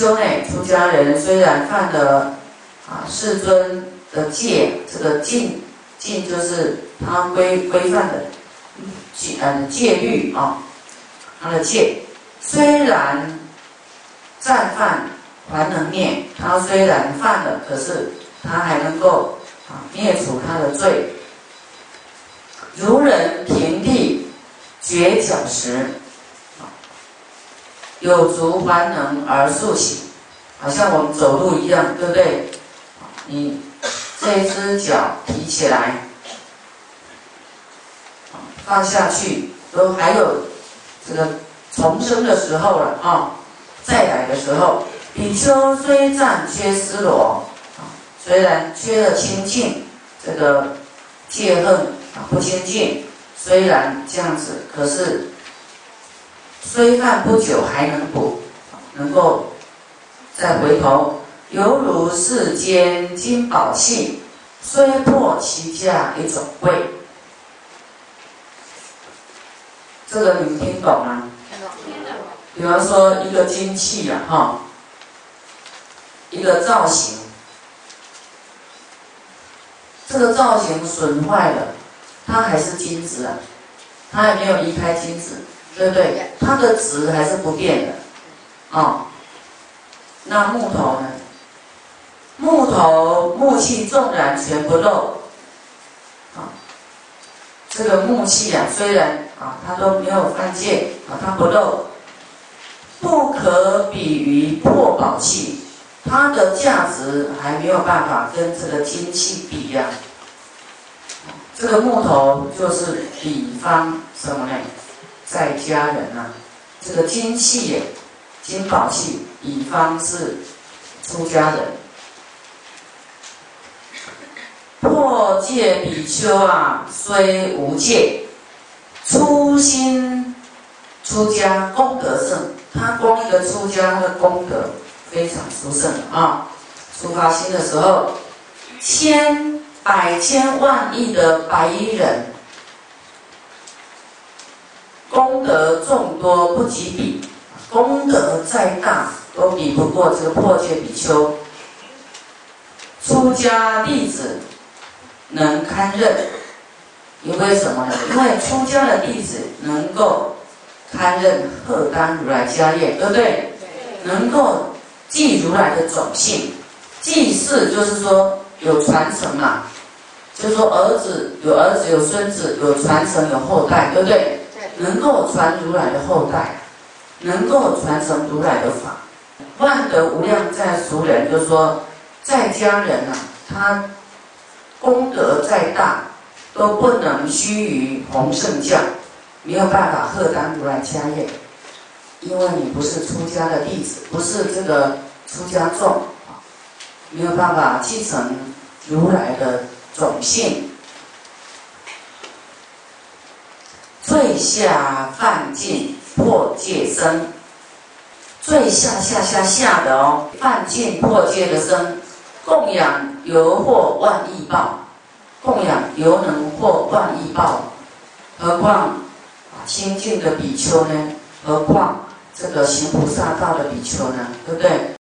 修内出家人虽然犯了啊世尊的戒，这个禁禁就是他规规范的戒呃戒律啊，他的戒虽然再犯还能灭，他虽然犯了，可是他还能够啊灭除他的罪。如人平地绝角时，有足还能而速行，好像我们走路一样，对不对？你这只脚提起来，放下去，都还有这个重生的时候了啊！再来的时候，比丘虽暂缺思罗，虽然缺了清净，这个戒恨。不清净，虽然这样子，可是虽犯不久还能补，能够再回头，犹如世间金宝器，虽破其价一种贵。这个你们听懂吗？听懂比方说一个金器呀，哈，一个造型，这个造型损坏了。它还是金子啊，它还没有离开金子，对不对？它的值还是不变的，哦。那木头呢？木头木器纵然全不漏，啊，这个木器啊，虽然啊，它都没有犯戒啊，它不漏，不可比于破宝器，它的价值还没有办法跟这个金器比呀。这个木头就是比方什么呢？在家人啊，这个金器、金宝器，比方是出家人。破戒比丘啊，虽无戒，初心出家功德胜。他光一个出家，他的功德非常殊胜啊！出发心的时候，千。百千万亿的白衣人，功德众多不及彼，功德再大都比不过这个破戒比丘。出家弟子能堪任，因为什么呢？因为出家的弟子能够堪任荷担如来家业，对不对？能够记如来的种姓，祭祀就是说有传承嘛。就说儿子有儿子有孙子有传承有后代，对不对？能够传如来的后代，能够传承如来的法，万德无量在俗人，就是说在家人啊，他功德再大，都不能须于弘圣教，没有办法贺担如来家业，因为你不是出家的弟子，不是这个出家众，没有办法继承如来的。种性，最下犯尽破戒生，最下下下下的哦，犯尽破戒的生，供养犹获万亿报，供养犹能获万亿报，何况清净的比丘呢？何况这个行菩萨道的比丘呢？对不对？